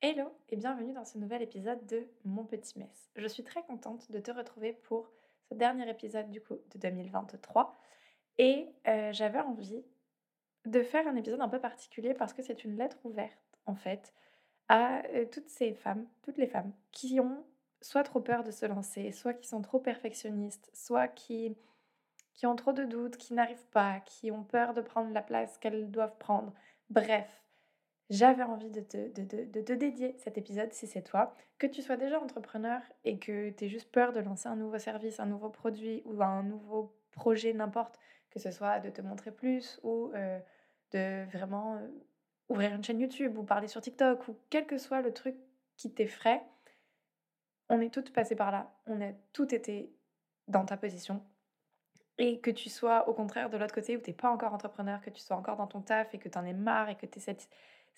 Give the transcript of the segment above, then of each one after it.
Hello et bienvenue dans ce nouvel épisode de Mon Petit Mess. Je suis très contente de te retrouver pour ce dernier épisode du coup de 2023 et euh, j'avais envie de faire un épisode un peu particulier parce que c'est une lettre ouverte en fait à euh, toutes ces femmes, toutes les femmes qui ont soit trop peur de se lancer, soit qui sont trop perfectionnistes, soit qui, qui ont trop de doutes, qui n'arrivent pas, qui ont peur de prendre la place qu'elles doivent prendre. Bref, j'avais envie de te, de, te dédier cet épisode si c'est toi. Que tu sois déjà entrepreneur et que tu aies juste peur de lancer un nouveau service, un nouveau produit ou un nouveau projet, n'importe, que ce soit de te montrer plus ou euh, de vraiment euh, ouvrir une chaîne YouTube ou parler sur TikTok ou quel que soit le truc qui t'effraie, on est toutes passées par là. On a toutes été dans ta position. Et que tu sois au contraire de l'autre côté où tu n'es pas encore entrepreneur, que tu sois encore dans ton taf et que tu en aies marre et que tu aies cette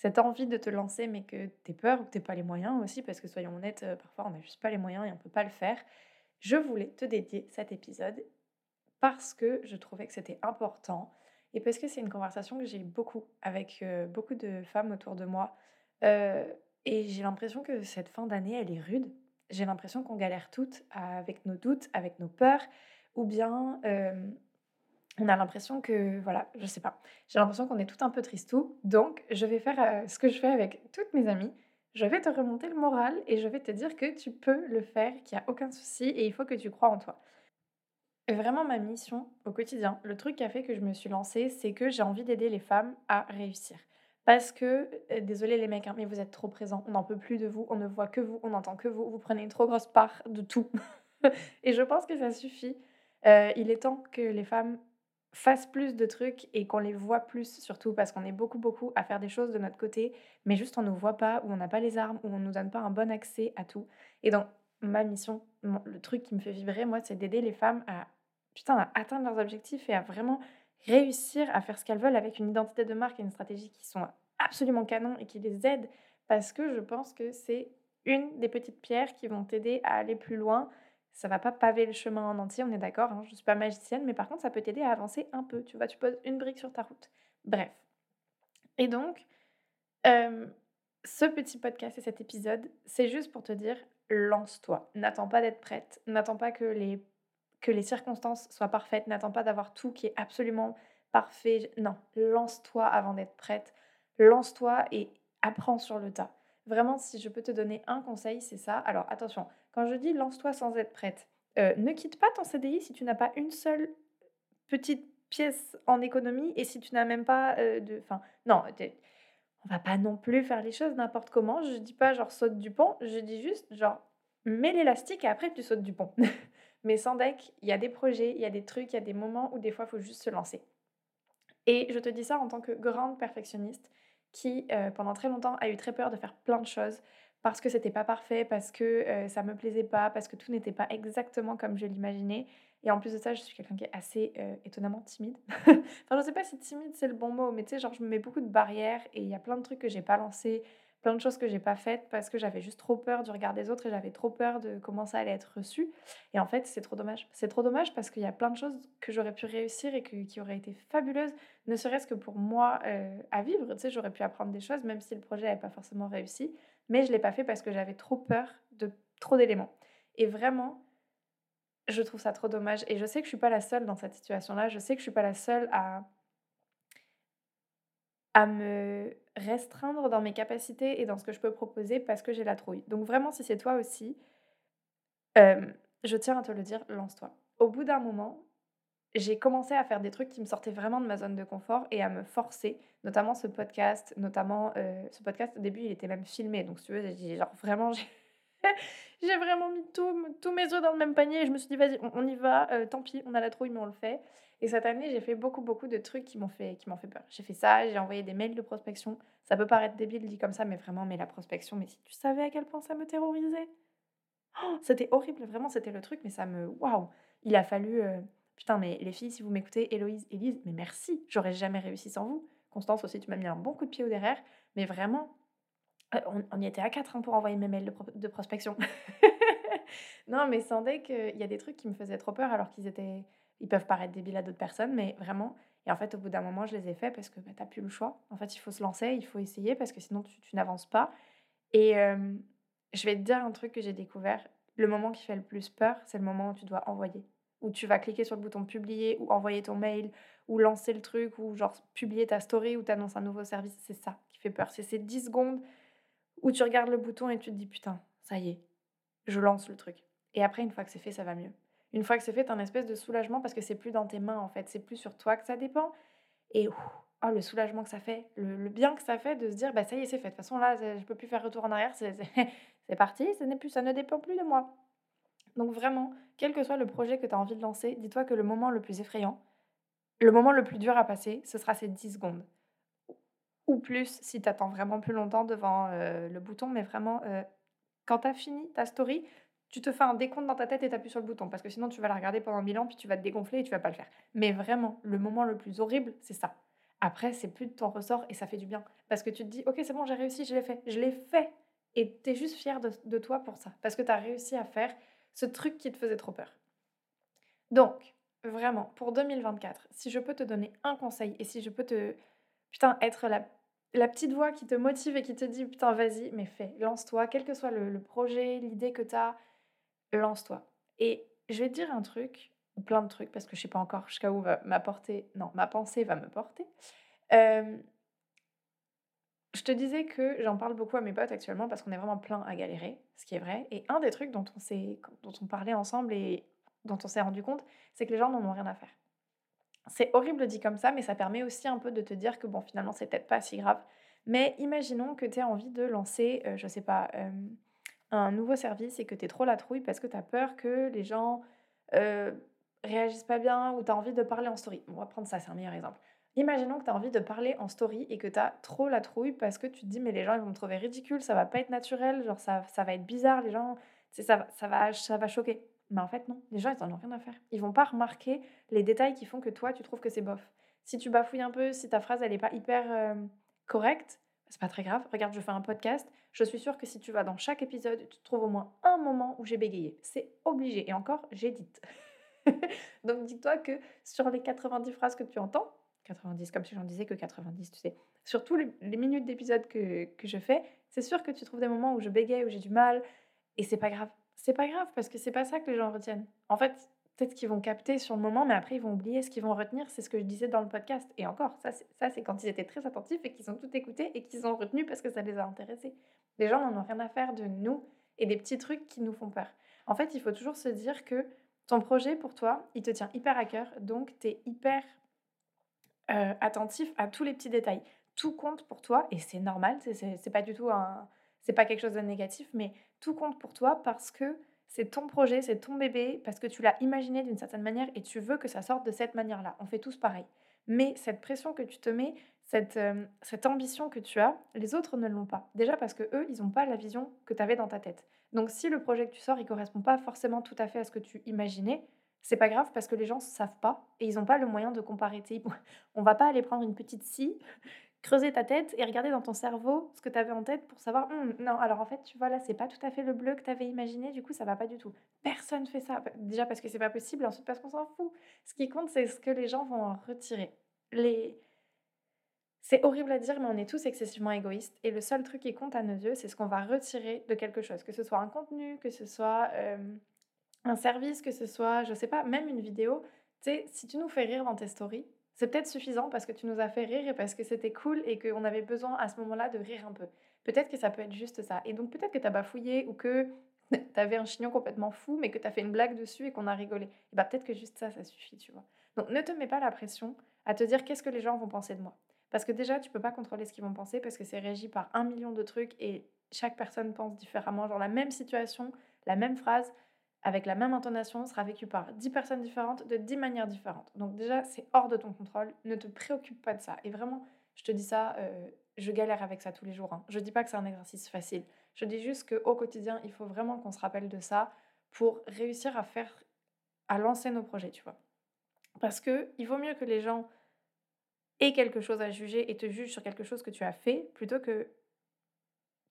cette envie de te lancer, mais que tu peur ou que tu pas les moyens aussi, parce que soyons honnêtes, euh, parfois on n'a juste pas les moyens et on peut pas le faire, je voulais te dédier cet épisode parce que je trouvais que c'était important et parce que c'est une conversation que j'ai beaucoup avec euh, beaucoup de femmes autour de moi. Euh, et j'ai l'impression que cette fin d'année, elle est rude. J'ai l'impression qu'on galère toutes avec nos doutes, avec nos peurs, ou bien on a l'impression que, voilà, je sais pas, j'ai l'impression qu'on est tout un peu tristou. Donc, je vais faire euh, ce que je fais avec toutes mes amies. Je vais te remonter le moral et je vais te dire que tu peux le faire, qu'il n'y a aucun souci et il faut que tu crois en toi. Vraiment, ma mission au quotidien, le truc qui a fait que je me suis lancée, c'est que j'ai envie d'aider les femmes à réussir. Parce que, euh, désolé les mecs, hein, mais vous êtes trop présents, on n'en peut plus de vous, on ne voit que vous, on n'entend que vous, vous prenez une trop grosse part de tout. et je pense que ça suffit. Euh, il est temps que les femmes fassent plus de trucs et qu'on les voit plus, surtout parce qu'on est beaucoup, beaucoup à faire des choses de notre côté, mais juste on ne nous voit pas, ou on n'a pas les armes, ou on ne nous donne pas un bon accès à tout. Et donc, ma mission, le truc qui me fait vibrer, moi, c'est d'aider les femmes à, putain, à atteindre leurs objectifs et à vraiment réussir à faire ce qu'elles veulent avec une identité de marque et une stratégie qui sont absolument canon et qui les aident parce que je pense que c'est une des petites pierres qui vont t'aider à aller plus loin ça va pas paver le chemin en entier, on est d'accord, hein, je ne suis pas magicienne, mais par contre, ça peut t'aider à avancer un peu. Tu vois, tu poses une brique sur ta route. Bref. Et donc, ce petit podcast et cet épisode, c'est juste pour te dire, lance-toi. N'attends pas d'être prête. N'attends pas que les, que les circonstances soient parfaites. N'attends pas d'avoir tout qui est absolument parfait. Non, lance-toi avant d'être prête. Lance-toi et apprends sur le tas. Vraiment, si je peux te donner un conseil, c'est ça. Alors attention, quand je dis lance-toi sans être prête, euh, ne quitte pas ton CDI si tu n'as pas une seule petite pièce en économie et si tu n'as même pas euh, de... Enfin, non, on va pas non plus faire les choses n'importe comment. Je dis pas genre saute du pont, je dis juste genre mets l'élastique et après tu sautes du pont. Mais sans deck, il y a des projets, il y a des trucs, il y a des moments où des fois il faut juste se lancer. Et je te dis ça en tant que grande perfectionniste qui, euh, pendant très longtemps, a eu très peur de faire plein de choses parce que c'était pas parfait, parce que euh, ça me plaisait pas, parce que tout n'était pas exactement comme je l'imaginais. Et en plus de ça, je suis quelqu'un qui est assez euh, étonnamment timide. enfin, je sais pas si timide c'est le bon mot, mais tu sais, genre, je me mets beaucoup de barrières et il y a plein de trucs que j'ai pas lancés, plein de choses que j'ai pas faites parce que j'avais juste trop peur du regard des autres et j'avais trop peur de comment ça allait être reçu. Et en fait, c'est trop dommage. C'est trop dommage parce qu'il y a plein de choses que j'aurais pu réussir et qui auraient été fabuleuses, ne serait-ce que pour moi euh, à vivre. Tu sais, j'aurais pu apprendre des choses même si le projet n'avait pas forcément réussi, mais je l'ai pas fait parce que j'avais trop peur de trop d'éléments. Et vraiment, je trouve ça trop dommage. Et je sais que je suis pas la seule dans cette situation-là. Je sais que je suis pas la seule à à me restreindre dans mes capacités et dans ce que je peux proposer parce que j'ai la trouille. Donc vraiment, si c'est toi aussi, je tiens à te le dire, lance-toi. Au bout d'un moment, j'ai commencé à faire des trucs qui me sortaient vraiment de ma zone de confort et à me forcer, notamment ce podcast, notamment ce podcast au début il était même filmé, donc si tu veux, j'ai genre vraiment j'ai vraiment mis tous mes œufs dans le même panier et je me suis dit vas-y on, y va, tant pis on a la trouille mais on le fait. Et cette année, j'ai fait beaucoup, beaucoup de trucs qui m'ont fait, fait peur. J'ai fait ça, j'ai envoyé des mails de prospection. Ça peut paraître débile dit comme ça, mais vraiment, mais la prospection, mais si tu savais à quel point ça me terrorisait. Oh, c'était horrible, vraiment, c'était le truc, mais ça me. Waouh Il a fallu. Euh, putain, mais les filles, si vous m'écoutez, Héloïse, Élise, mais merci, j'aurais jamais réussi sans vous. Constance aussi, tu m'as mis un bon coup de pied au derrière, mais vraiment, euh, on, y était à quatre hein, pour envoyer mes mails de, de prospection. non, mais sans deck, il y a des trucs qui me faisaient trop peur alors qu'ils étaient ils peuvent paraître débiles à d'autres personnes, mais vraiment. Et en fait, au bout d'un moment, je les ai faits parce que bah, tu n'as plus le choix. En fait, il faut se lancer, il faut essayer parce que sinon, tu, n'avances pas. Et je vais te dire un truc que j'ai découvert. Le moment qui fait le plus peur, c'est le moment où tu dois envoyer. Où tu vas cliquer sur le bouton publier ou envoyer ton mail ou lancer le truc ou genre publier ta story ou t'annonces un nouveau service. C'est ça qui fait peur. C'est ces 10 secondes où tu regardes le bouton et tu te dis putain, ça y est, je lance le truc. Et après, une fois que c'est fait, ça va mieux. Une fois que c'est fait, t'as un espèce de soulagement parce que c'est plus dans tes mains en fait. C'est plus sur toi que ça dépend. Et oh, le soulagement que ça fait, le, bien que ça fait de se dire, bah ça y est, c'est fait. De toute façon, là, je peux plus faire retour en arrière, c'est parti, n'est plus, ça ne dépend plus de moi. Donc vraiment, quel que soit le projet que tu as envie de lancer, dis-toi que le moment le plus effrayant, le moment le plus dur à passer, ce sera ces 10 secondes. Ou plus si tu attends vraiment plus longtemps devant euh, le bouton, mais vraiment, euh, quand tu as fini ta story, tu te fais un décompte dans ta tête et tu appuies sur le bouton, parce que sinon tu vas la regarder pendant mille ans, puis tu vas te dégonfler et tu vas pas le faire. Mais vraiment, le moment le plus horrible, c'est ça. Après, c'est plus de ton ressort et ça fait du bien. Parce que tu te dis, ok, c'est bon, j'ai réussi, je l'ai fait. Je l'ai fait. Et tu es juste fier de, toi pour ça. Parce que tu as réussi à faire ce truc qui te faisait trop peur. Donc, vraiment, pour 2024, si je peux te donner un conseil et si je peux te, putain, être la, petite voix qui te motive et qui te dit, putain, vas-y, mais fais, lance-toi, quel que soit le, projet, l'idée que tu as, lance-toi. Et je vais te dire un truc, plein de trucs, parce que je sais pas encore jusqu'à où va m'apporter, non, ma pensée va me porter. Euh, je te disais que j'en parle beaucoup à mes potes actuellement parce qu'on est vraiment plein à galérer, ce qui est vrai. Et un des trucs dont on, dont on parlait ensemble et dont on s'est rendu compte, c'est que les gens n'en ont rien à faire. C'est horrible dit comme ça, mais ça permet aussi un peu de te dire que bon, finalement, c'est peut-être pas si grave. Mais imaginons que tu as envie de lancer, euh, je sais pas, euh, un nouveau service et que tu es trop la trouille parce que tu as peur que les gens euh, réagissent pas bien ou tu as envie de parler en story. On va prendre ça, c'est un meilleur exemple. Imaginons que tu as envie de parler en story et que tu as trop la trouille parce que tu te dis mais les gens ils vont me trouver ridicule, ça va pas être naturel, genre ça, ça va être bizarre, les gens, ça, ça, va, ça va choquer. Mais en fait non, les gens ils en ont rien à faire. Ils vont pas remarquer les détails qui font que toi tu trouves que c'est bof. Si tu bafouilles un peu, si ta phrase elle est pas hyper euh, correcte, c'est pas très grave. Regarde, je fais un podcast, je suis sûre que si tu vas dans chaque épisode, tu trouves au moins un moment où j'ai bégayé. C'est obligé. Et encore, j'édite. Donc dis-toi que sur les 90 phrases que tu entends, 90, comme si j'en disais que 90, tu sais. Sur tous les, minutes d'épisode que, que je fais, c'est sûr que tu trouves des moments où je bégaye, où j'ai du mal, et c'est pas grave. C'est pas grave parce que c'est pas ça que les gens retiennent. En fait, peut-être qu'ils vont capter sur le moment, mais après ils vont oublier ce qu'ils vont retenir. C'est ce que je disais dans le podcast. Et encore, ça, c'est quand ils étaient très attentifs et qu'ils ont tout écouté et qu'ils ont retenu parce que ça les a intéressés. Les gens n'en ont rien à faire de nous et des petits trucs qui nous font peur. En fait, il faut toujours se dire que ton projet pour toi, il te tient hyper à cœur, donc tu es hyper euh, attentif à tous les petits détails. Tout compte pour toi et c'est normal, c'est pas du tout un. C'est pas quelque chose de négatif, mais tout compte pour toi parce que c'est ton projet, c'est ton bébé, parce que tu l'as imaginé d'une certaine manière et tu veux que ça sorte de cette manière-là. On fait tous pareil. Mais cette pression que tu te mets, cette, euh, cette ambition que tu as, les autres ne l'ont pas. Déjà parce que eux, ils n'ont pas la vision que tu avais dans ta tête. Donc si le projet que tu sors, il correspond pas forcément tout à fait à ce que tu imaginais, c'est pas grave parce que les gens ne savent pas et ils n'ont pas le moyen de comparer. On va pas aller prendre une petite scie, creuser ta tête et regarder dans ton cerveau ce que tu avais en tête pour savoir «Hum, non, alors en fait, tu vois là, c'est pas tout à fait le bleu que tu avais imaginé, du coup, ça va pas du tout. Personne fait ça. Déjà parce que c'est pas possible, ensuite parce qu'on s'en fout. Ce qui compte, c'est ce que les gens vont en retirer. Les... C'est horrible à dire, mais on est tous excessivement égoïstes. Et le seul truc qui compte à nos yeux, c'est ce qu'on va retirer de quelque chose. Que ce soit un contenu, que ce soit un service, que ce soit, je sais pas, même une vidéo. Tu sais, si tu nous fais rire dans tes stories, c'est peut-être suffisant parce que tu nous as fait rire et parce que c'était cool et qu'on avait besoin à ce moment-là de rire un peu. Peut-être que ça peut être juste ça. Et donc peut-être que tu as bafouillé ou que tu avais un chignon complètement fou mais que tu as fait une blague dessus et qu'on a rigolé. Et bah peut-être que juste ça, ça suffit, tu vois. Donc ne te mets pas la pression à te dire qu'est-ce que les gens vont penser de moi. Parce que déjà, tu peux pas contrôler ce qu'ils vont penser parce que c'est régi par un million de trucs et chaque personne pense différemment. Genre la même situation, la même phrase, avec la même intonation sera vécue par 10 personnes différentes de 10 manières différentes. Donc déjà, c'est hors de ton contrôle. Ne te préoccupe pas de ça. Et vraiment, je te dis ça, euh, je galère avec ça tous les jours. Hein. Je dis pas que c'est un exercice facile. Je dis juste qu'au quotidien, il faut vraiment qu'on se rappelle de ça pour réussir à faire, à lancer nos projets, tu vois. Parce que il vaut mieux que les gens aient quelque chose à juger et te jugent sur quelque chose que tu as fait plutôt que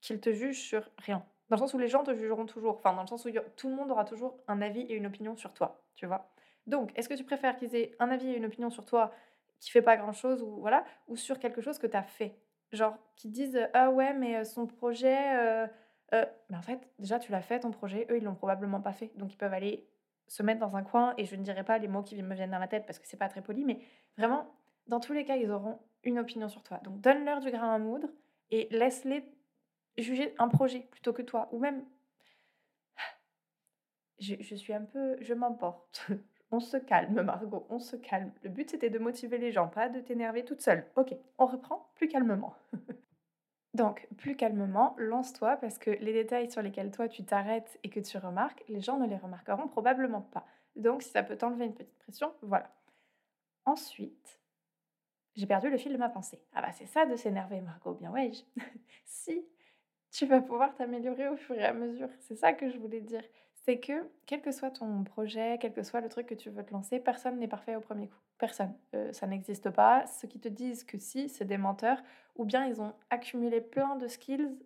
qu'ils te jugent sur rien. Dans le sens où les gens te jugeront toujours. Enfin, dans le sens où tout le monde aura toujours un avis et une opinion sur toi, tu vois. Donc, est-ce que tu préfères qu'ils aient un avis et une opinion sur toi qui fait pas grand-chose ou voilà, ou sur quelque chose que tu as fait? Genre, qui disent Ah ouais, mais son projet. mais en fait, déjà, tu l'as fait, ton projet. Eux, ils l'ont probablement pas fait. Donc, ils peuvent aller se mettre dans un coin. Et je ne dirai pas les mots qui me viennent dans la tête parce que c'est pas très poli. Mais vraiment, dans tous les cas, ils auront une opinion sur toi. Donc, donne-leur du grain à moudre et laisse-les juger un projet plutôt que toi. Ou même. Je, suis un peu. Je m'emporte. On se calme, Margot, on se calme. Le but, c'était de motiver les gens, pas de t'énerver toute seule. Ok, on reprend plus calmement. Donc, plus calmement, lance-toi parce que les détails sur lesquels toi tu t'arrêtes et que tu remarques, les gens ne les remarqueront probablement pas. Donc, si ça peut t'enlever une petite pression, voilà. Ensuite, j'ai perdu le fil de ma pensée. Ah bah c'est ça de s'énerver, Margot, bien ouais. si tu vas pouvoir t'améliorer au fur et à mesure, c'est ça que je voulais dire c'est que, quel que soit ton projet, quel que soit le truc que tu veux te lancer, personne n'est parfait au premier coup. Personne. Euh, ça n'existe pas. Ceux qui te disent que si, c'est des menteurs, ou bien ils ont accumulé plein de skills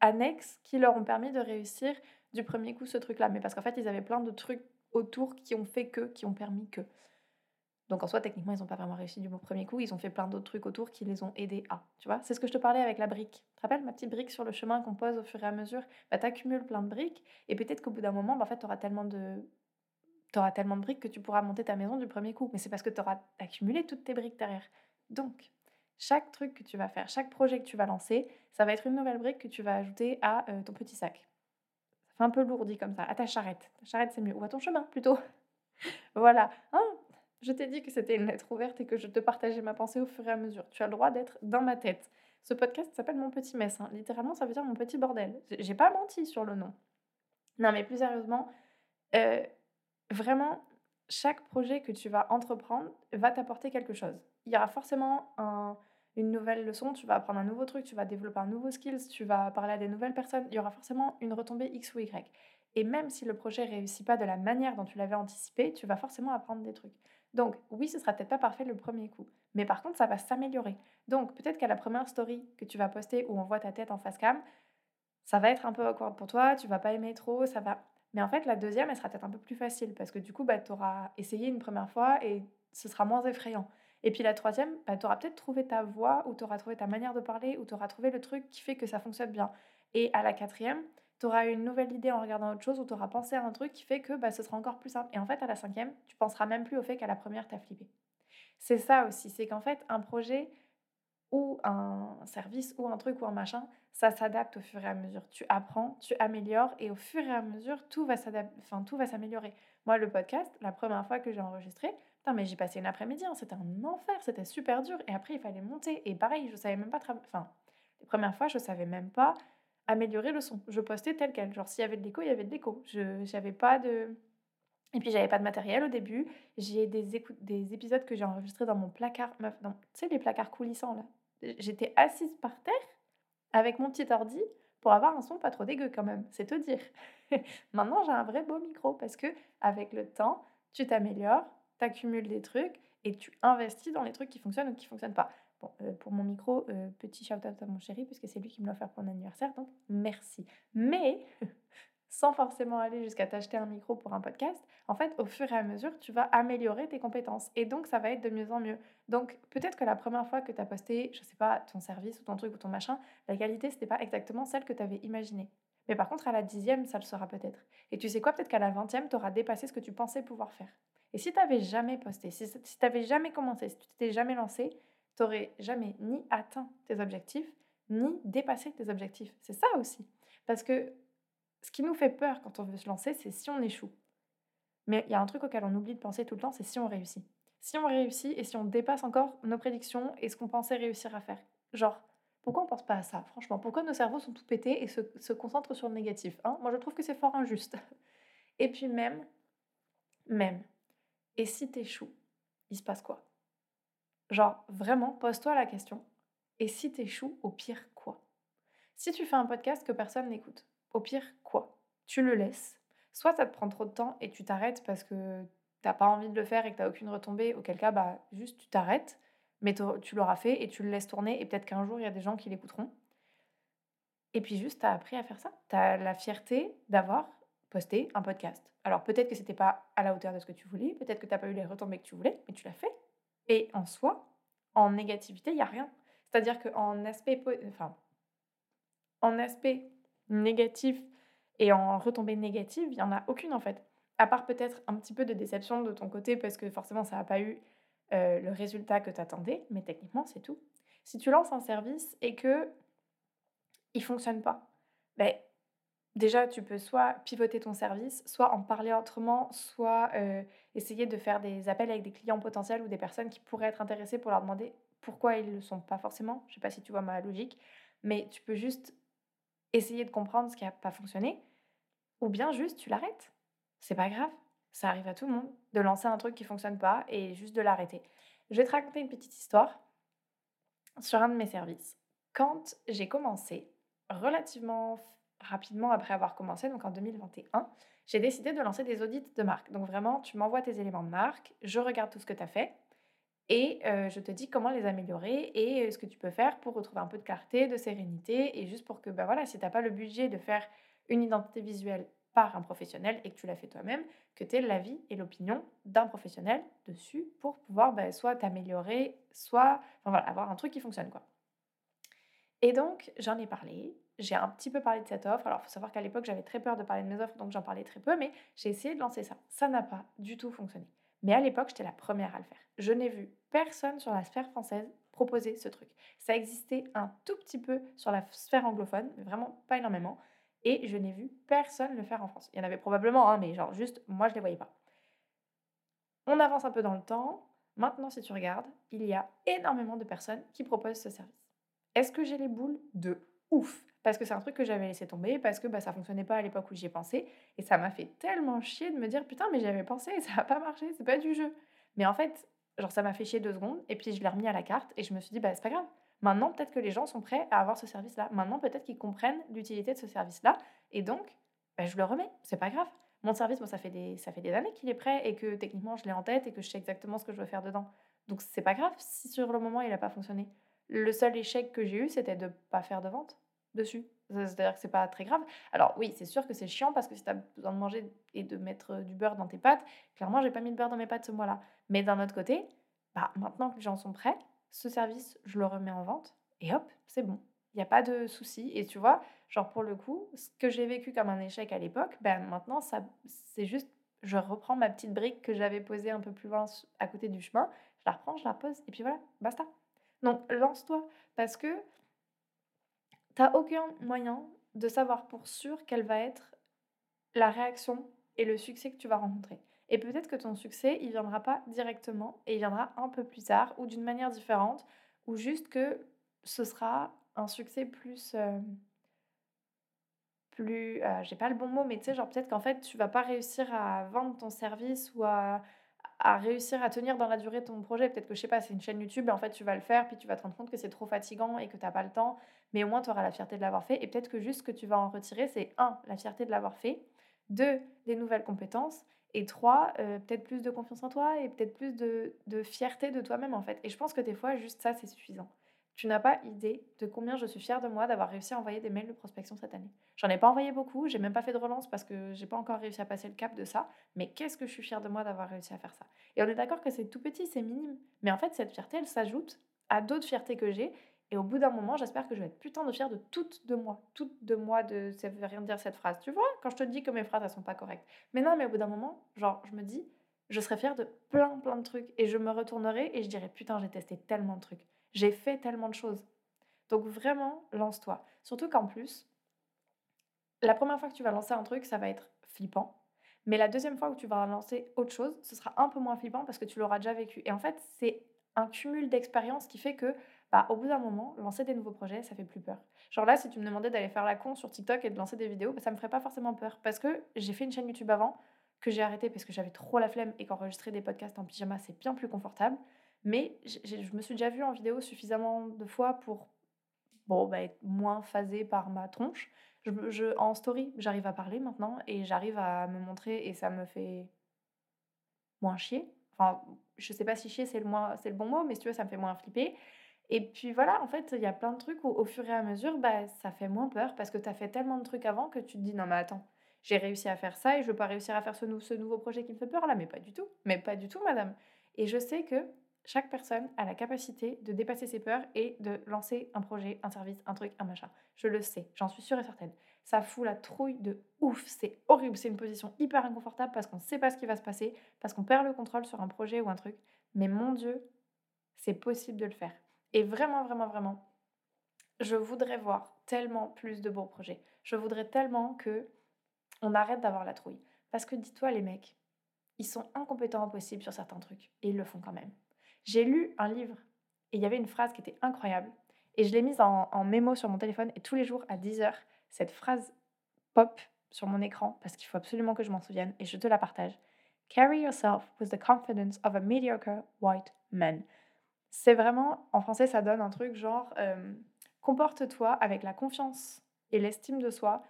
annexes qui leur ont permis de réussir du premier coup ce truc-là. Mais parce qu'en fait, ils avaient plein de trucs autour qui ont fait que, qui ont permis que. Donc en soi, techniquement, ils n'ont pas vraiment réussi du premier coup. Ils ont fait plein d'autres trucs autour qui les ont aidés à. Tu vois, c'est ce que je te parlais avec la brique. Te rappelles ma petite brique sur le chemin qu'on pose au fur et à mesure bah, Tu accumules plein de briques et peut-être qu'au bout d'un moment, bah, en fait, tu auras tellement de. auras tellement de briques que tu pourras monter ta maison du premier coup. Mais c'est parce que tu auras accumulé toutes tes briques derrière. Donc, chaque truc que tu vas faire, chaque projet que tu vas lancer, ça va être une nouvelle brique que tu vas ajouter à euh, ton petit sac. Ça fait un peu lourdi comme ça, à ta charrette. Ta charrette, c'est mieux. Ou à ton chemin, plutôt. voilà. Hein? Je t'ai dit que c'était une lettre ouverte et que je te partageais ma pensée au fur et à mesure. Tu as le droit d'être dans ma tête. Ce podcast s'appelle Mon Petit Mess. Hein. Littéralement, ça veut dire mon petit bordel. J'ai pas menti sur le nom. Non, mais plus sérieusement, euh, vraiment, chaque projet que tu vas entreprendre va t'apporter quelque chose. Il y aura forcément une nouvelle leçon, tu vas apprendre un nouveau truc, tu vas développer un nouveau skills, tu vas parler à des nouvelles personnes. Il y aura forcément une retombée X ou Y. Et même si le projet réussit pas de la manière dont tu l'avais anticipé, tu vas forcément apprendre des trucs. Donc, oui, ce sera peut-être pas parfait le premier coup, mais par contre, ça va s'améliorer. Donc, peut-être qu'à la première story que tu vas poster où on voit ta tête en face cam, ça va être un peu awkward pour toi, tu vas pas aimer trop, ça va. Mais en fait, la deuxième, elle sera peut-être un peu plus facile parce que du coup, bah, tu auras essayé une première fois et ce sera moins effrayant. Et puis la troisième, bah, tu auras peut-être trouvé ta voix ou tu auras trouvé ta manière de parler ou tu auras trouvé le truc qui fait que ça fonctionne bien. Et à la quatrième, tu auras une nouvelle idée en regardant autre chose ou tu auras pensé à un truc qui fait que bah, ce sera encore plus simple. Et en fait, à la cinquième, tu penseras même plus au fait qu'à la première, tu as flippé. C'est ça aussi, c'est qu'en fait, un projet ou un service ou un truc ou un machin, ça s'adapte au fur et à mesure. Tu apprends, tu améliores et au fur et à mesure, tout va s'améliorer. Moi, le podcast, la première fois que j'ai enregistré, putain, mais j'ai passé une après-midi, hein, c'était un enfer, c'était super dur. Et après, il fallait monter. Et pareil, je savais même pas. Enfin, les premières fois, je savais même pas améliorer le son. Je postais tel quel. Genre, s'il y avait de l'écho, il y avait de l'écho. Je n'avais pas de. Et puis, j'avais pas de matériel au début. J'ai des, des épisodes que j'ai enregistrés dans mon placard. Meuf, tu sais, les placards coulissants, là. J'étais assise par terre avec mon petit ordi pour avoir un son pas trop dégueu quand même. C'est te dire. Maintenant, j'ai un vrai beau micro parce que avec le temps, tu t'améliores, tu accumules des trucs et tu investis dans les trucs qui fonctionnent ou qui fonctionnent pas. Euh, pour mon micro, euh, petit shout-out à mon chéri, puisque c'est lui qui me l'a offert pour mon anniversaire, donc merci. Mais, sans forcément aller jusqu'à t'acheter un micro pour un podcast, en fait, au fur et à mesure, tu vas améliorer tes compétences. Et donc, ça va être de mieux en mieux. Donc, peut-être que la première fois que tu as posté, je sais pas, ton service ou ton truc ou ton machin, la qualité, c'était pas exactement celle que tu avais imaginée. Mais par contre, à la dixième, ça le sera peut-être. Et tu sais quoi, peut-être qu'à la vingtième, tu auras dépassé ce que tu pensais pouvoir faire. Et si tu n'avais jamais posté, si, si tu n'avais jamais commencé, si tu t'étais jamais lancé, tu n'aurais jamais ni atteint tes objectifs, ni dépassé tes objectifs. C'est ça aussi. Parce que ce qui nous fait peur quand on veut se lancer, c'est si on échoue. Mais il y a un truc auquel on oublie de penser tout le temps, c'est si on réussit. Si on réussit et si on dépasse encore nos prédictions et ce qu'on pensait réussir à faire. Genre, pourquoi on pense pas à ça, franchement? Pourquoi nos cerveaux sont tout pétés et se, concentrent sur le négatif hein? Moi, je trouve que c'est fort injuste. Et puis même, même, et si t'échoues, il se passe quoi? Genre, vraiment, pose-toi la question. Et si t'échoues, au pire, quoi? Si tu fais un podcast que personne n'écoute, au pire, quoi? Tu le laisses. Soit ça te prend trop de temps et tu t'arrêtes parce que t'as pas envie de le faire et que t'as aucune retombée, auquel cas, bah, juste tu t'arrêtes, mais tu l'auras fait et tu le laisses tourner et peut-être qu'un jour, il y a des gens qui l'écouteront. Et puis juste, tu as appris à faire ça. Tu as la fierté d'avoir posté un podcast. Alors peut-être que c'était pas à la hauteur de ce que tu voulais, peut-être que tu n'as pas eu les retombées que tu voulais, mais tu l'as fait. Et en soi, en négativité, il n'y a rien. C'est-à-dire qu'en aspect, en aspect négatif et en retombée négative, il n'y en a aucune en fait. À part peut-être un petit peu de déception de ton côté parce que forcément ça n'a pas eu euh, le résultat que tu attendais, mais techniquement c'est tout. Si tu lances un service et que il fonctionne pas, ben, déjà tu peux soit pivoter ton service, soit en parler autrement, soit euh, essayer de faire des appels avec des clients potentiels ou des personnes qui pourraient être intéressées pour leur demander pourquoi ils ne le sont pas forcément. Je sais pas si tu vois ma logique, mais tu peux juste essayer de comprendre ce qui n'a pas fonctionné, ou bien juste tu l'arrêtes. C'est pas grave, ça arrive à tout le monde de lancer un truc qui fonctionne pas et juste de l'arrêter. Je vais te raconter une petite histoire sur un de mes services. Quand j'ai commencé, relativement rapidement après avoir commencé, donc en 2021, j'ai décidé de lancer des audits de marque. Donc vraiment, tu m'envoies tes éléments de marque, je regarde tout ce que tu as fait, et je te dis comment les améliorer et ce que tu peux faire pour retrouver un peu de clarté, de sérénité et juste pour que, ben voilà, si tu n'as pas le budget de faire une identité visuelle par un professionnel et que tu l'as fait toi-même, que tu aies l'avis et l'opinion d'un professionnel dessus pour pouvoir ben, soit t'améliorer, soit avoir un truc qui fonctionne. quoi. Et donc, j'en ai parlé, j'ai un petit peu parlé de cette offre. Alors, il faut savoir qu'à l'époque, j'avais très peur de parler de mes offres, donc j'en parlais très peu, mais j'ai essayé de lancer ça. Ça n'a pas du tout fonctionné. Mais à l'époque, j'étais la première à le faire. Je n'ai vu personne sur la sphère française proposer ce truc. Ça existait un tout petit peu sur la sphère anglophone, mais vraiment pas énormément. Et je n'ai vu personne le faire en France. Il y en avait probablement, hein, mais genre juste, moi, je ne les voyais pas. On avance un peu dans le temps. Maintenant, si tu regardes, il y a énormément de personnes qui proposent ce service. Est-ce que j'ai les boules De ouf parce que c'est un truc que j'avais laissé tomber, parce que bah, ça fonctionnait pas à l'époque où j'y ai pensé, et ça m'a fait tellement chier de me dire putain, mais j'y avais pensé, et ça n'a pas marché, c'est pas du jeu. Mais en fait, genre ça m'a fait chier deux secondes, et puis je l'ai remis à la carte, et je me suis dit, bah c'est pas grave. Maintenant, peut-être que les gens sont prêts à avoir ce service-là. Maintenant, peut-être qu'ils comprennent l'utilité de ce service-là, et donc, bah, je le remets, c'est pas grave. Mon service, moi, ça fait des, ça fait des années qu'il est prêt, et que techniquement, je l'ai en tête, et que je sais exactement ce que je veux faire dedans. Donc, c'est pas grave si sur le moment, il n'a pas fonctionné. Le seul échec que j'ai eu, c'était de pas faire de vente dessus. C'est-à-dire que c'est pas très grave. Alors oui, c'est sûr que c'est chiant parce que si tu as besoin de manger et de mettre du beurre dans tes pâtes, clairement, j'ai pas mis de beurre dans mes pâtes ce mois-là. Mais d'un autre côté, bah, maintenant que les gens sont prêts, ce service, je le remets en vente et hop, c'est bon. Il n'y a pas de souci. Et tu vois, genre pour le coup, ce que j'ai vécu comme un échec à l'époque, ben maintenant, ça, c'est juste, je reprends ma petite brique que j'avais posée un peu plus loin à côté du chemin, je la reprends, je la pose et puis voilà, basta. Donc lance-toi parce que tu n'as aucun moyen de savoir pour sûr quelle va être la réaction et le succès que tu vas rencontrer. Et peut-être que ton succès, il viendra pas directement et il viendra un peu plus tard ou d'une manière différente ou juste que ce sera un succès plus euh, plus euh, j'ai pas le bon mot mais tu sais genre peut-être qu'en fait tu vas pas réussir à vendre ton service ou à à réussir à tenir dans la durée ton projet. Peut-être que je sais pas, c'est une chaîne YouTube et en fait tu vas le faire, puis tu vas te rendre compte que c'est trop fatigant et que tu n'as pas le temps, mais au moins tu auras la fierté de l'avoir fait. Et peut-être que juste ce que tu vas en retirer, c'est un, la fierté de l'avoir fait, deux, des nouvelles compétences, et trois, euh, peut-être plus de confiance en toi et peut-être plus de, de fierté de toi-même en fait. Et je pense que des fois, juste ça, c'est suffisant. Tu n'as pas idée de combien je suis fière de moi d'avoir réussi à envoyer des mails de prospection cette année. J'en ai pas envoyé beaucoup, j'ai même pas fait de relance parce que j'ai pas encore réussi à passer le cap de ça, mais qu'est-ce que je suis fière de moi d'avoir réussi à faire ça? Et on est d'accord que c'est tout petit, c'est minime, mais en fait cette fierté elle s'ajoute à d'autres fiertés que j'ai et au bout d'un moment, j'espère que je vais être putain de fière de toutes de moi, toutes de moi de ça veut rien dire cette phrase. Tu vois? Quand je te dis que mes phrases elles sont pas correctes. Mais non, mais au bout d'un moment, genre je me dis je serai fière de plein plein de trucs et je me retournerai et je dirai putain, j'ai testé tellement de trucs. J'ai fait tellement de choses. Donc vraiment, lance-toi. Surtout qu'en plus, la première fois que tu vas lancer un truc, ça va être flippant. Mais la deuxième fois que tu vas lancer autre chose, ce sera un peu moins flippant parce que tu l'auras déjà vécu. Et en fait, c'est un cumul d'expériences qui fait que, bah, au bout d'un moment, lancer des nouveaux projets, ça fait plus peur. Genre là, si tu me demandais d'aller faire la con sur TikTok et de lancer des vidéos, bah, ça me ferait pas forcément peur. Parce que j'ai fait une chaîne YouTube avant, que j'ai arrêté parce que j'avais trop la flemme et qu'enregistrer des podcasts en pyjama, c'est bien plus confortable. Mais je me suis déjà vue en vidéo suffisamment de fois pour bon, bah, être moins phasée par ma tronche. Je, en story, j'arrive à parler maintenant et j'arrive à me montrer et ça me fait moins chier. Enfin, je sais pas si chier c'est le, c'est le bon mot, mais si tu veux, ça me fait moins flipper. Et puis voilà, en fait, il y a plein de trucs où au fur et à mesure, bah, ça fait moins peur parce que tu as fait tellement de trucs avant que tu te dis non mais attends, j'ai réussi à faire ça et je veux pas réussir à faire ce, ce nouveau projet qui me fait peur là, mais pas du tout. Mais pas du tout, madame. Et je sais que chaque personne a la capacité de dépasser ses peurs et de lancer un projet, un service, un truc, un machin. Je le sais, j'en suis sûre et certaine. Ça fout la trouille de ouf, c'est horrible, c'est une position hyper inconfortable parce qu'on ne sait pas ce qui va se passer, parce qu'on perd le contrôle sur un projet ou un truc. Mais mon Dieu, c'est possible de le faire. Et vraiment, vraiment, vraiment, je voudrais voir tellement plus de bons projets. Je voudrais tellement que on arrête d'avoir la trouille. Parce que dis-toi, les mecs, ils sont incompétents impossible sur certains trucs et ils le font quand même. J'ai lu un livre et il y avait une phrase qui était incroyable et je l'ai mise en, en, mémo sur mon téléphone et tous les jours à 10h, cette phrase pop sur mon écran parce qu'il faut absolument que je m'en souvienne et je te la partage. Carry yourself with the confidence of a mediocre white man. C'est vraiment, en français, ça donne un truc genre euh, comporte-toi avec la confiance et l'estime de soi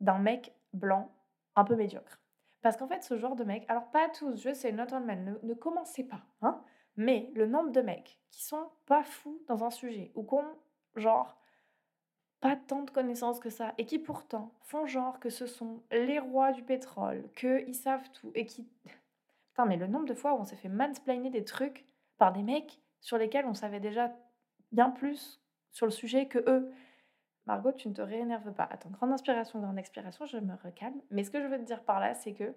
d'un mec blanc un peu médiocre. Parce qu'en fait, ce genre de mec, alors pas tous, je sais, not all men, ne, ne commencez pas, hein, mais le nombre de mecs qui sont pas fous dans un sujet ou qui ont, genre, pas tant de connaissances que ça et qui pourtant font genre que ce sont les rois du pétrole, qu'ils savent tout et qui. Putain, mais le nombre de fois où on s'est fait mansplainer des trucs par des mecs sur lesquels on savait déjà bien plus sur le sujet que eux. Margot, tu ne te réénerves pas. Attends, grande inspiration, grande expiration, je me recalme. Mais ce que je veux te dire par là, c'est que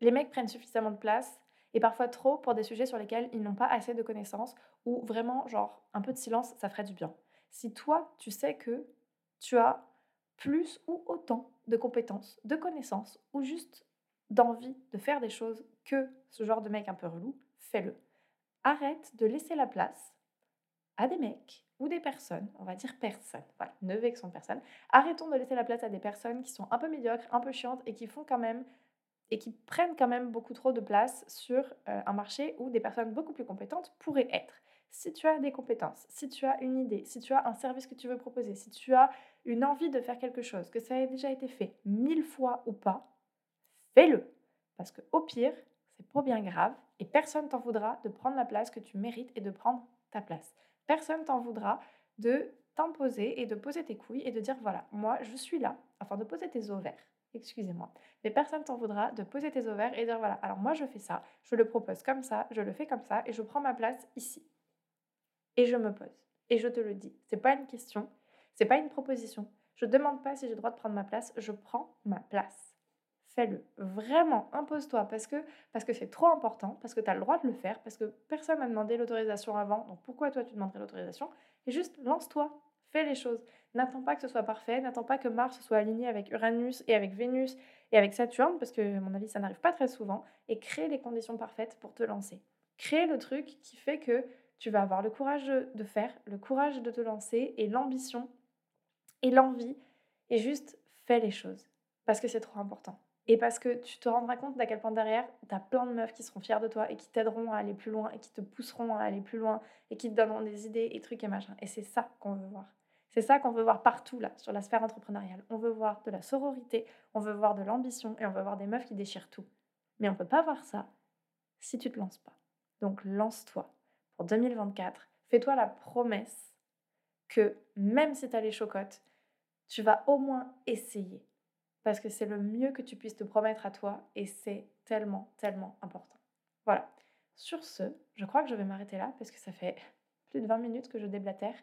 les mecs prennent suffisamment de place et parfois trop pour des sujets sur lesquels ils n'ont pas assez de connaissances ou vraiment, genre, un peu de silence, ça ferait du bien. Si toi, tu sais que tu as plus ou autant de compétences, de connaissances ou juste d'envie de faire des choses que ce genre de mec un peu relou, fais-le. Arrête de laisser la place à des mecs ou des personnes, on va dire personnes, voilà, ne vexons personne, arrêtons de laisser la place à des personnes qui sont un peu médiocres, un peu chiantes et qui font quand même et qui prennent quand même beaucoup trop de place sur euh, un marché où des personnes beaucoup plus compétentes pourraient être. Si tu as des compétences, si tu as une idée, si tu as un service que tu veux proposer, si tu as une envie de faire quelque chose, que ça ait déjà été fait mille fois ou pas, fais-le. Parce que au pire, c'est pas bien grave et personne t'en voudra de prendre la place que tu mérites et de prendre ta place. Personne t'en voudra de t'imposer et de poser tes couilles et de dire voilà, moi je suis là, enfin de poser tes ovaires, excusez-moi. Mais personne t'en voudra de poser tes ovaires et dire voilà, alors moi je fais ça, je le propose comme ça, je le fais comme ça et je prends ma place ici. Et je me pose. Et je te le dis, c'est pas une question, c'est pas une proposition. Je demande pas si j'ai le droit de prendre ma place, je prends ma place fais-le. Vraiment, impose-toi parce que parce que c'est trop important, parce que tu as le droit de le faire, parce que personne m'a demandé l'autorisation avant, donc pourquoi toi tu demanderais l'autorisation? Et juste lance-toi, fais les choses. N'attends pas que ce soit parfait, n'attends pas que Mars soit aligné avec Uranus et avec Vénus et avec Saturne, parce que à mon avis ça n'arrive pas très souvent, et crée les conditions parfaites pour te lancer. Crée le truc qui fait que tu vas avoir le courage de faire, le courage de te lancer et l'ambition et l'envie, et juste fais les choses, parce que c'est trop important. Et parce que tu te rendras compte d'à quel point derrière, tu as plein de meufs qui seront fières de toi et qui t'aideront à aller plus loin et qui te pousseront à aller plus loin et qui te donneront des idées et trucs et machin. Et c'est ça qu'on veut voir. C'est ça qu'on veut voir partout là, sur la sphère entrepreneuriale. On veut voir de la sororité, on veut voir de l'ambition et on veut voir des meufs qui déchirent tout. Mais on peut pas voir ça si tu te lances pas. Donc lance-toi. Pour 2024, fais-toi la promesse que même si tu as les chocottes, tu vas au moins essayer parce que c'est le mieux que tu puisses te promettre à toi et c'est tellement, tellement important. Voilà. Sur ce, je crois que je vais m'arrêter là parce que ça fait plus de 20 minutes que je déblatère.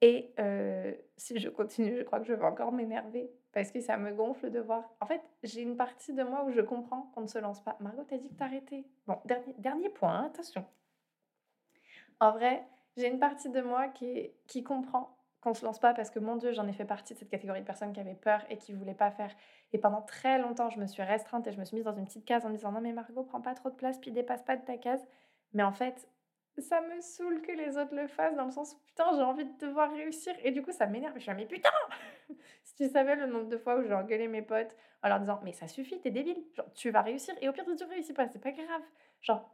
Et euh, si je continue, je crois que je vais encore m'énerver parce que ça me gonfle de voir. En fait, j'ai une partie de moi où je comprends qu'on ne se lance pas. Margot, t'as dit que t'arrêtais. Bon, dernier, point, hein, attention. En vrai, j'ai une partie de moi qui, qui comprend qu'on se lance pas parce que mon Dieu, j'en ai fait partie de cette catégorie de personnes qui avaient peur et qui voulaient pas faire. Et pendant très longtemps, je me suis restreinte et je me suis mise dans une petite case en me disant non mais Margot, prends pas trop de place puis dépasse pas de ta case. Mais en fait, ça me saoule que les autres le fassent dans le sens putain, j'ai envie de te voir réussir et du coup ça m'énerve. Je suis là, mais putain Si tu savais le nombre de fois où j'ai engueulé mes potes en leur disant mais ça suffit, t'es débile, genre tu vas réussir et au pire tu réussis pas, c'est pas grave. Genre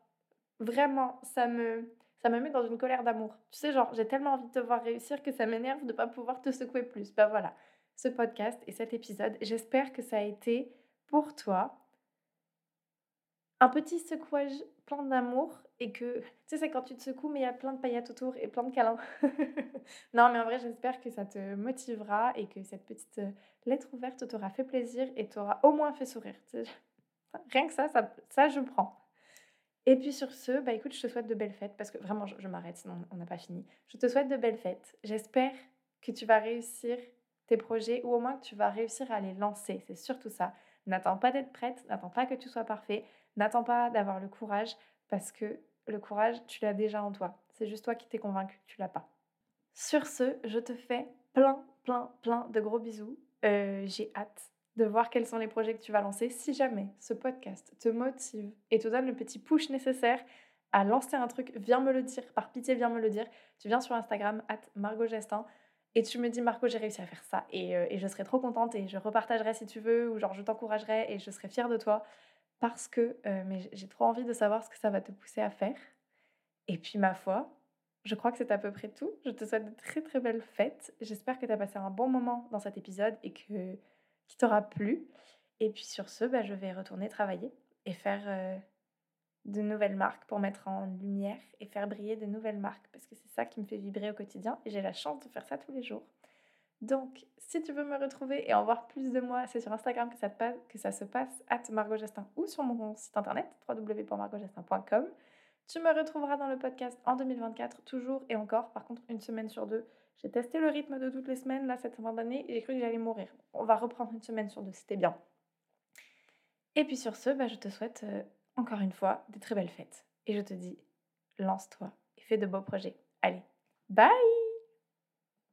vraiment, ça me ça me met dans une colère d'amour. Tu sais, genre, j'ai tellement envie de te voir réussir que ça m'énerve de ne pas pouvoir te secouer plus. Ben voilà, ce podcast et cet épisode, j'espère que ça a été pour toi un petit secouage plein d'amour et que, tu sais, c'est quand tu te secoues, mais il y a plein de paillettes autour et plein de câlins. non, mais en vrai, j'espère que ça te motivera et que cette petite euh, lettre ouverte t'aura fait plaisir et t'aura au moins fait sourire. Rien que ça, ça, ça je prends. Et puis sur ce, bah écoute, je te souhaite de belles fêtes parce que vraiment, je, m'arrête, sinon on n'a pas fini. Je te souhaite de belles fêtes. J'espère que tu vas réussir tes projets ou au moins que tu vas réussir à les lancer. C'est surtout ça. N'attends pas d'être prête, n'attends pas que tu sois parfait, n'attends pas d'avoir le courage parce que le courage, tu l'as déjà en toi. C'est juste toi qui t'es convaincu que tu l'as pas. Sur ce, je te fais plein, plein, plein de gros bisous. Euh, j'ai hâte de voir quels sont les projets que tu vas lancer. Si jamais ce podcast te motive et te donne le petit push nécessaire à lancer un truc, viens me le dire. Par pitié, viens me le dire. Tu viens sur Instagram, at Margot Gestin, et tu me dis, Marco, j'ai réussi à faire ça. Et, euh, et, je serai trop contente et je repartagerai si tu veux, ou genre je t'encouragerai et je serai fière de toi parce que euh, mais j'ai trop envie de savoir ce que ça va te pousser à faire. Et puis, ma foi, je crois que c'est à peu près tout. Je te souhaite de très très belles fêtes. J'espère que tu as passé un bon moment dans cet épisode et que qui t'aura plu. Et puis sur ce, bah, je vais retourner travailler et faire euh, de nouvelles marques pour mettre en lumière et faire briller de nouvelles marques parce que c'est ça qui me fait vibrer au quotidien et j'ai la chance de faire ça tous les jours. Donc, si tu veux me retrouver et en voir plus de moi, c'est sur Instagram que ça, se passe, at Margot ou sur mon site internet www.margotgestin.com. Tu me retrouveras dans le podcast en 2024, toujours et encore, par contre, une semaine sur deux. J'ai testé le rythme de toutes les semaines, là, cette fin d'année, et j'ai cru que j'allais mourir. On va reprendre une semaine sur deux, c'était bien. Et puis sur ce, bah, je te souhaite euh, encore une fois des très belles fêtes. Et je te dis, lance-toi et fais de beaux projets. Allez, bye